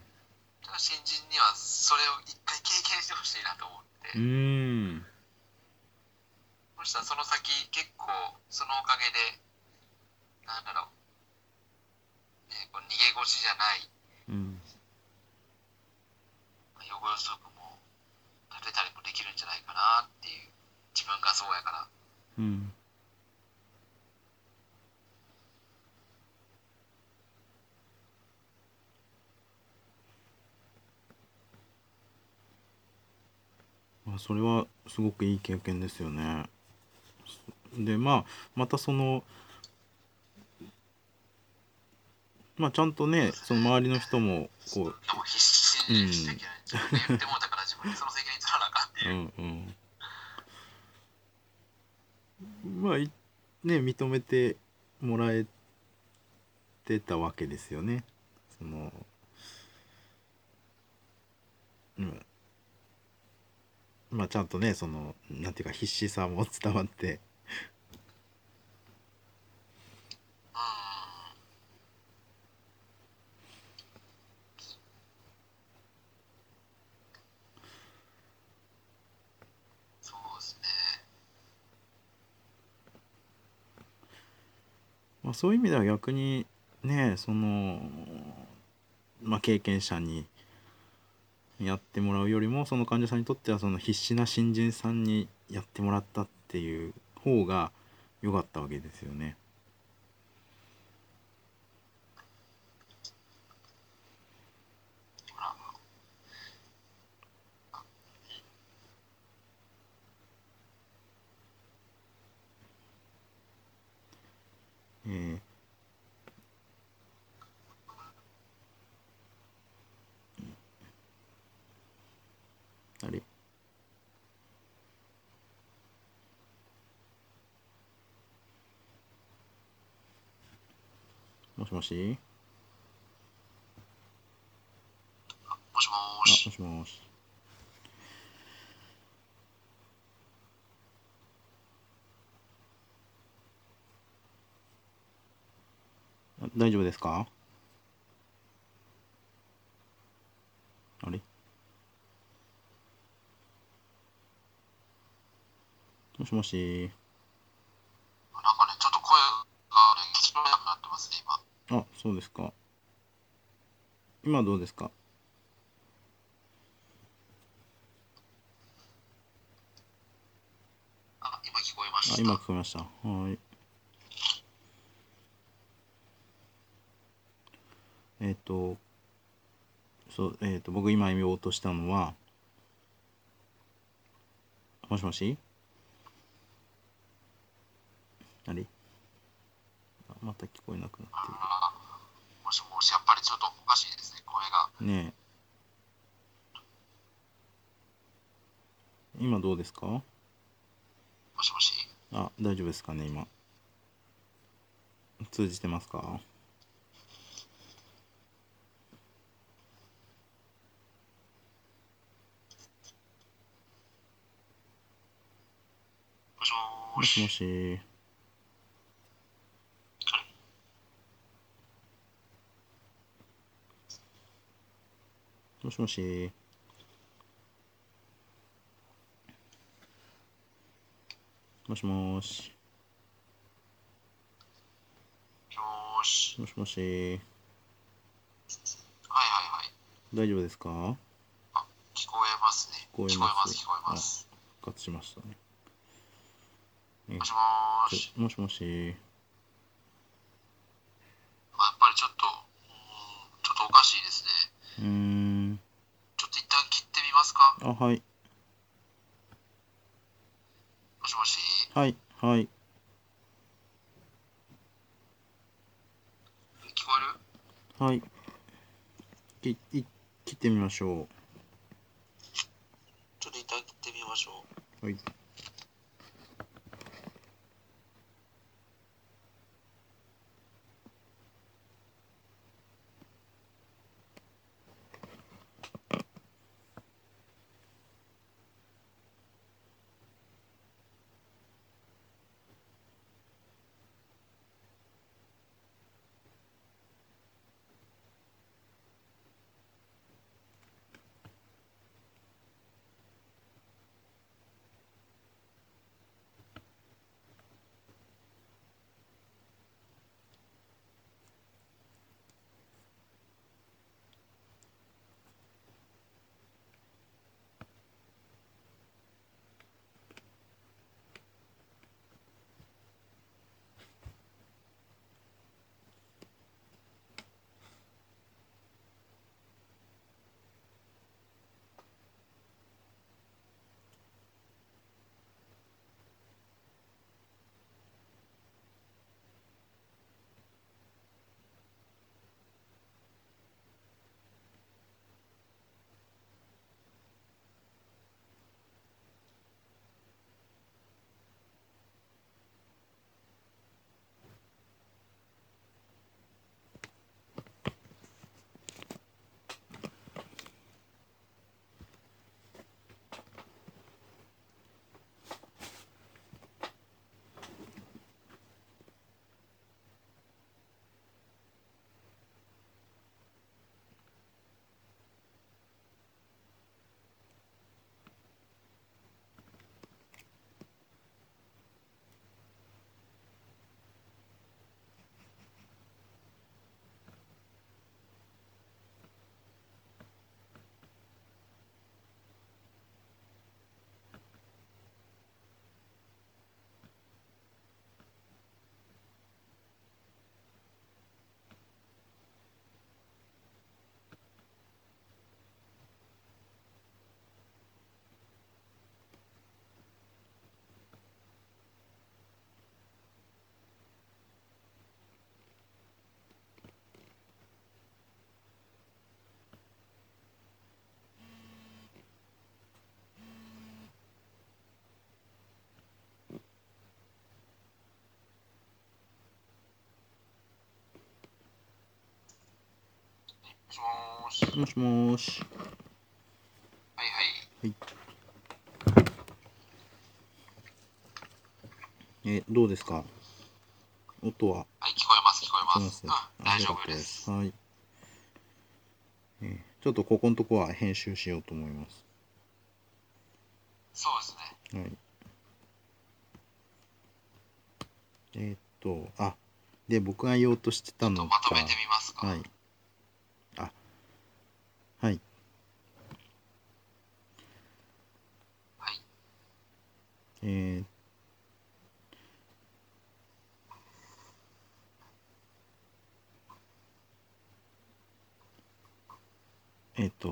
だから新人にはそれを一回経験してほしいなと思って、うんそしたらその先結構そのおかげでなんだろう、ね、こう逃げ腰じゃないうん予後予測も立てたりもできるんじゃないかなっていう自分がそうやからうんまあそれはすごくいい経験ですよね。でまあまたそのまあちゃんとねその周りの人もこうでも必死にしなきゃ自分で言ってもうたから自分でその責任取らなあかんっていう、うんうん、まあいね認めてもらえてたわけですよね。そのうんまあちゃんとねそのなんていうか必死さも伝わって。うんそうですね。まあ、そういう意味では逆にねその、まあ、経験者にやってもらうよりもその患者さんにとってはその必死な新人さんにやってもらったっていう方が良かったわけですよね。えーあれもしもし？もしもし。もしもし。あ大丈夫ですか？あれ？もしもし。なんかねちょっと声がね聞こえなくなってますね今あそうですか。今どうですか？あ今聞こえまあした。今聞こえました。はーい。えっ、とそうえっ、と僕今言おうとしたのはもしもし？あれあまた聞こえなくなっあもしもしやっぱりちょっとおかしいですね声が。ねえ。今どうですか？もしもし？あ大丈夫ですかね今。通じてますか？もし。もしもし。もしもし。もしもし。もしもし。はいはいはい。大丈夫ですか？聞こえますね。聞こえます聞こえます。復活しましたね。えもしもーし。もしもし。あやっぱりちょっと、ちょっと。うーん。ちょっと一旦切ってみますか。あ、はい。もしもし。はい。はい。聞こえる？はい。きい切ってみましょちょっと一旦切ってみましょう。う。はい。もしもーし。もしもーし。はいはい。え、どうですか？音ははい、聞こえます、聞こえま。すすうん、大丈夫です。はい。えーちょっとここのとこは編集しようと思います。そうですね。はい。えーっと、あ、で、僕が言おうとしてたのが、まとめてみますか。はい。あ、はい。はい。えーえっと、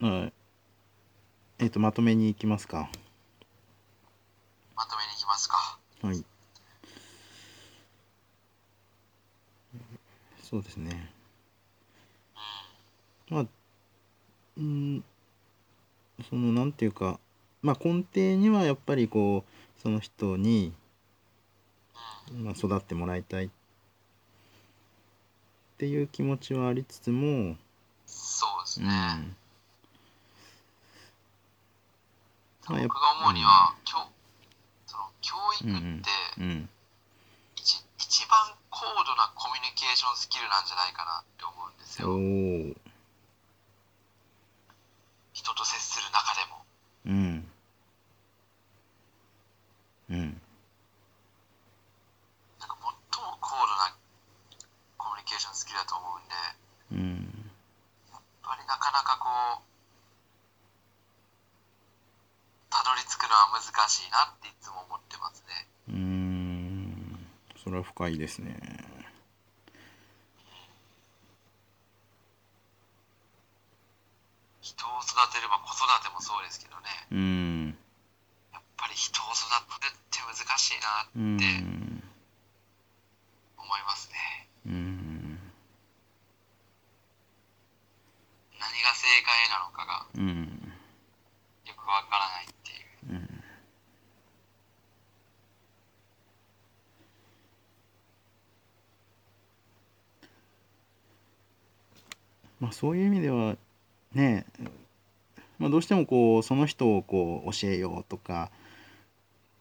はい。えっと、まとめに行きますか。まとめに行きますか。はい。そうですね。まあ、うん、その、なんていうか、まあ、根底にはやっぱりこう、その人に、まあ、育ってもらいたい。っていう気持ちはありつつも、そうですね。うん、僕が思うには、教その教育って、うん一一番高度なコミュニケーションスキルなんじゃないかなって思うんですおよ。お人と接うん。うん。なんか最も高度なコミュニケーションスキルだと思うんでやうん。っぱりなかなかこうたどり着くのは難しいなっていつも思ってますね。うーん。それは深いですね。人を育てれば子育てもそうですけどね。うん。やっぱり人を育てるって難しいなうってん思いますね。うん。何が正解なのかがうん。よくわからないっていう。うん。まあそういう意味ではねまあ、どうしてもこうその人をこう教えようとか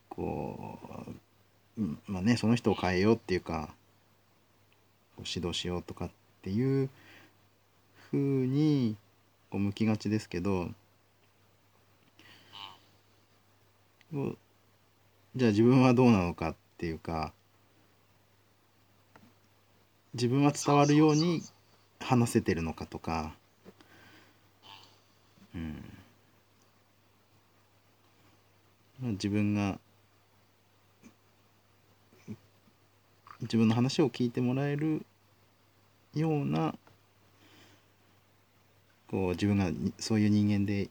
こうまあねその人を変えようっていうかこう指導しようとかっていうふうにこう向きがちですけどこうじゃあ自分はどうなのかっていうか自分は伝わるように話せてるのかとか。うんまあ自分が自分の話を聞いてもらえるようなこう自分がにそういう人間で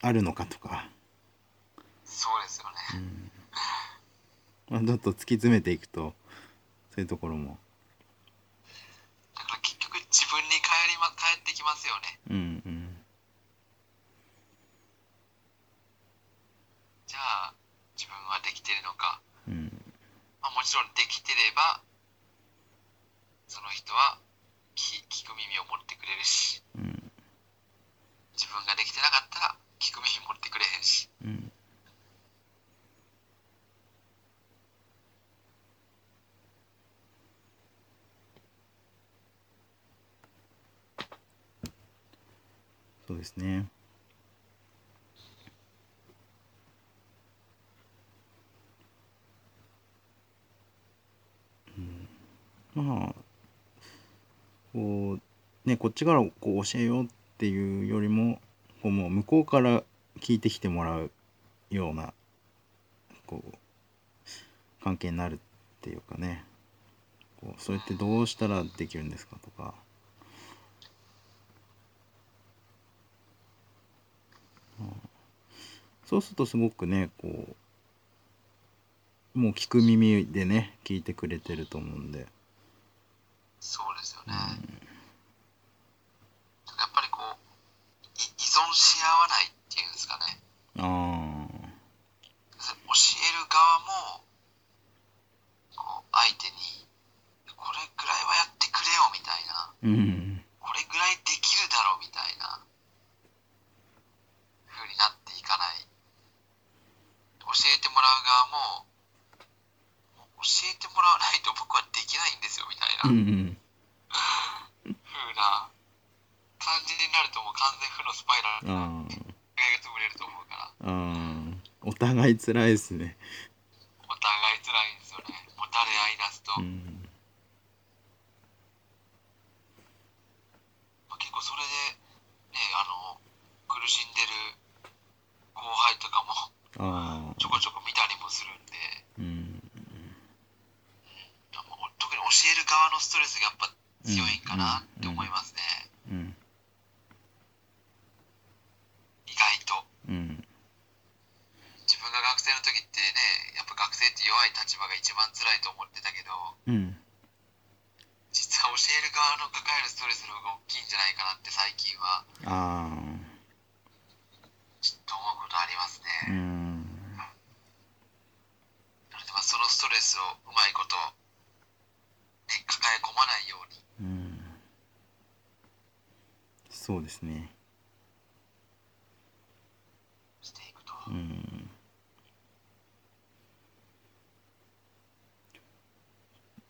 あるのかとか、そうですよね。うん。まあ、ちょっと突き詰めていくとそういうところも、だから結局自分に帰りま帰ってきますよね。うんうんじゃあ自分はできてるのか、うんまあ、もちろんできてればその人は聞聞く耳を持ってくれるしうん自分ができてなかったら聞く耳持ってくれへんしうんそうですね。まあこうねこっちからこう教えようっていうよりもこうもう向こうから聞いてきてもらうようなこう関係になるっていうかね。こうそれってどうしたらできるんですかとか。そうするとすごくねこうもう聞く耳でね聞いてくれてると思うんで、そうですよね、うん、やっぱりこうい依存し合わないっていうんですかね。あ教える側もこう相手にこれぐらいはやってくれよみたいな。あうんこれぐらいできるだろうみたいな風になっていかない教えてもらう側も教えてもらわないと僕はできないんですよみたいなうんうん風な感じになるともう完全負のスパイラルあが潰れると思うからあああお互い辛いですねお互い辛いんですよねもたれ合い出すと、うんまあ結構それでねあの苦しんでる後輩とかもああちょこちょこ見たりもするんでうんもう特に教える側のストレスがやっぱ強いんかなって思いますね、うん意外とうん自分が学生の時ってねやっぱ学生って弱い立場が一番辛いと思ってたけどうん実は教える側の抱えるストレスの方が大きいんじゃないかなって最近はあちょっと思うことありますあうね、んなのでまあそのストレスをうまいこと、ね、抱え込まないようにうんそうですねしていくとうん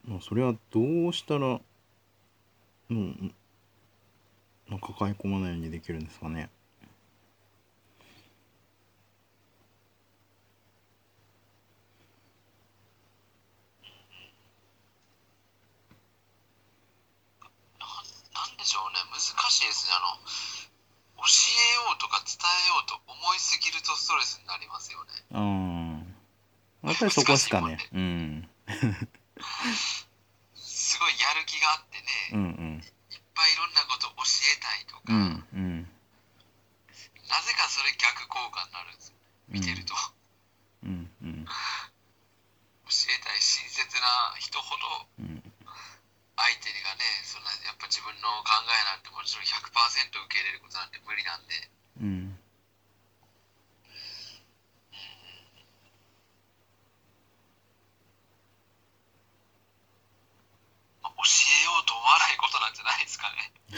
まあそれはどうしたらうんまあ、抱え込まないようにできるんですかね。なんでしょうね。難しいですね。あの教えようとか伝えようと思いすぎるとストレスになりますよね。うん。やっぱりそこですかね。うんすごいやる気があってね、うんうん。いっぱいいろんなこと教えたいとか、うんうん。なぜかそれ逆効果になるん。ですよ見てると、うんうん。教えたい親切な人ほどうん。相手がねそんなやっぱ自分の考えなんてもちろん100%受け入れることなんて無理なんで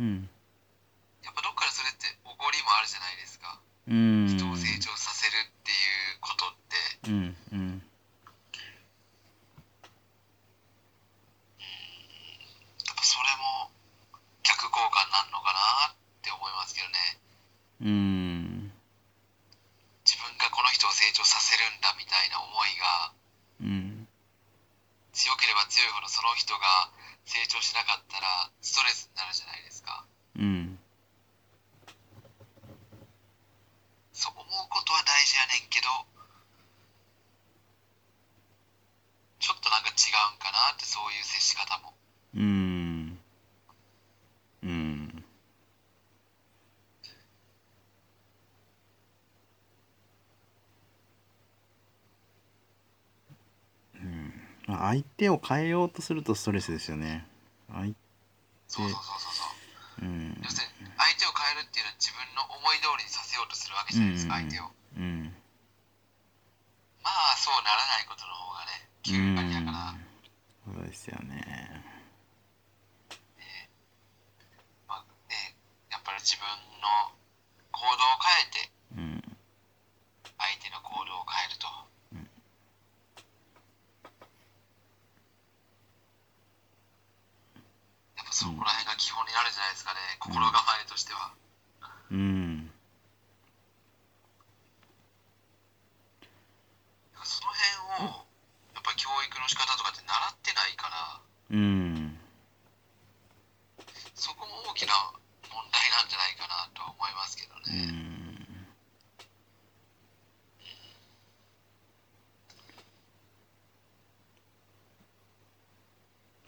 うん。やっぱどっかでそれっておごりもあるじゃないですか。うん。人を成長させるっていうことってうんうんやっぱそれも逆効果になるのかなって思いますけどねうん自分がこの人を成長させるんだみたいな思いがうん強ければ強いほどその人が成長しなかったらストレスになるじゃないですかうんそう思うことは大事やねんけどちょっとなんか違うんかなってそういう接し方もうん。うん。うん。まあ相手を変えようとするとストレスですよね。相そうそうそうそうそう。うん。要するに相手を変えるっていうのは自分の思い通りにさせようとするわけじゃないですか、相手を。うん。まあそうならないことの方がね9割やから、そうですよねまあね、やっぱり自分の行動を変えてうん相手の行動を変えると、やっぱそこら辺が基本になるんじゃないですかね、心構えとしては。うん。その辺をやっぱり教育の仕方とかって習ってないから。うんそこも大きな問題なんじゃないかなとは思いますけどう、ん。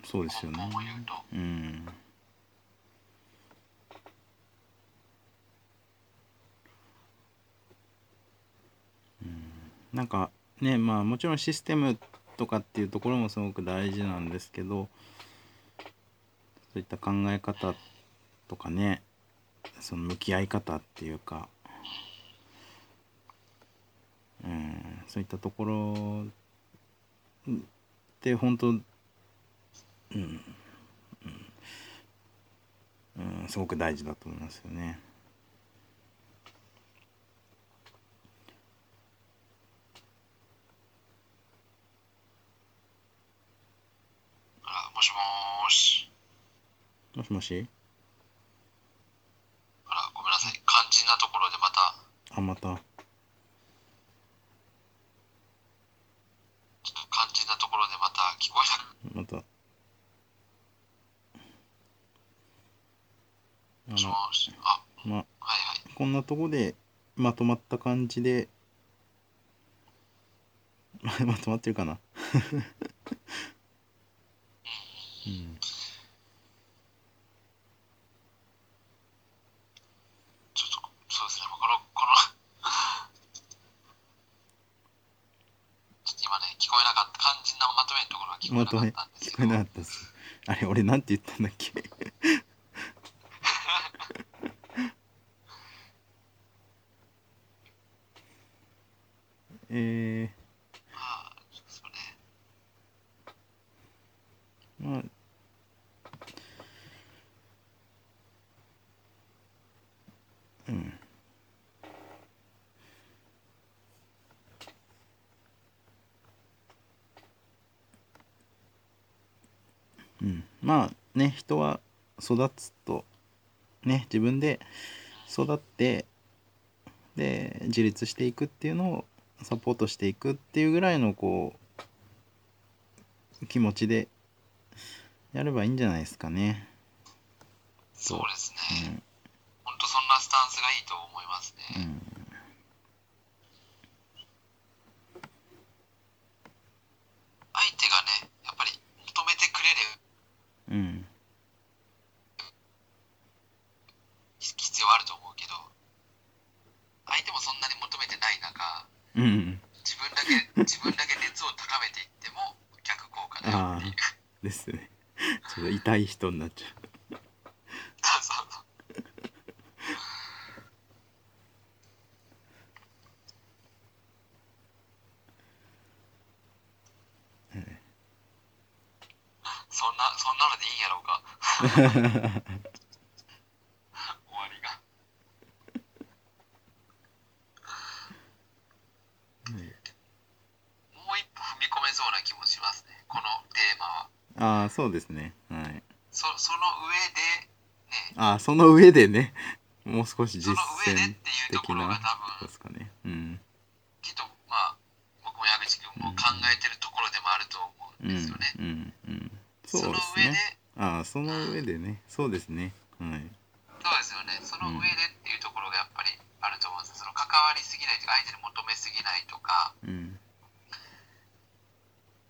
そうですよね。うん。うん。なんかねまあもちろんシステムとかっていうところもすごく大事なんですけどそういった考え方とかねその向き合い方っていうか、うん、そういったところって本当うん、うんうん、すごく大事だと思いますよね。もしもーしもしもしあらごめんなさい肝心なところでまたあまた。ちょっと肝心なところでまた聞こえなくまた。あのあまあはいはい。こんなとこでまとまった感じで まとまってるかなうんちょっとそうですねこのこのちょっと今ね聞こえなかった肝心なまとめのところが聞こえなまとめかった聞こえなかったっす。あれ俺なんて言ったんだっけえまあそうねー、まあうんうん、まあね人は育つとね自分で育ってで自立していくっていうのをサポートしていくっていうぐらいのこう気持ちでやればいいんじゃないですかね。そうですね、うん本当そんなスタンスがいいと思いますね、うん相手がねやっぱり求めてくれるうん必要あると思うけど相手もそんなに求めてない中うん自分だけ自分だけ熱を高めていっても逆効果だよっていうですね。ちょっと痛い人になっちゃう。そうそうそうそんなそんなのでいいんやろうか終わりが。もう一歩踏み込めそうな気もしますね。このテーマは。ああそうですね。はい。そその上でね。ああその上でね。もう少し実その上で践っていうと的ころがな多分ですかね。うんきっとまあ僕も矢口君も考えてるところでもあると思うんうんですよね、うんうんそのそうです上でね。ああその上でねそうですね。はい。そうですよねその上でっていうところがやっぱりあると思うんですその関わりすぎないとか相手に求めすぎないとかうん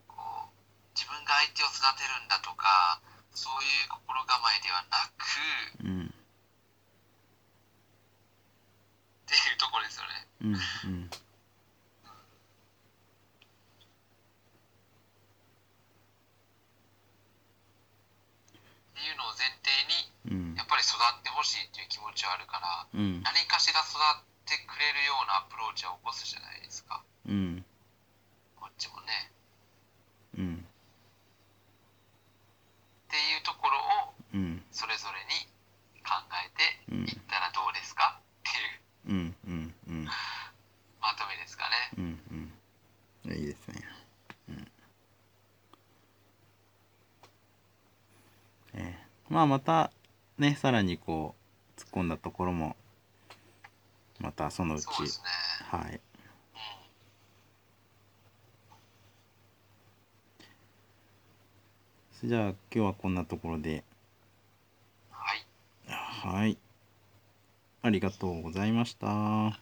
こう自分が相手を育てるんだとかそういう心構えではなくうんっていうところですよねうんうんっていうのを前提にうんやっぱり育ってほしいっていう気持ちはあるからうん。何かしら育ってくれるようなアプローチを起こすじゃないですか。うん。こっちもね。うん。っていうところをうん。それぞれに考えていったらどうですか？っていう。うんうんうん。まとめですかね。うんうん。いいですね。うん。えーまあまたねさらにこう突っ込んだところもまたそのうち。そうですね。はい。うん。じゃあ今日はこんなところで。はい。ありがとうございました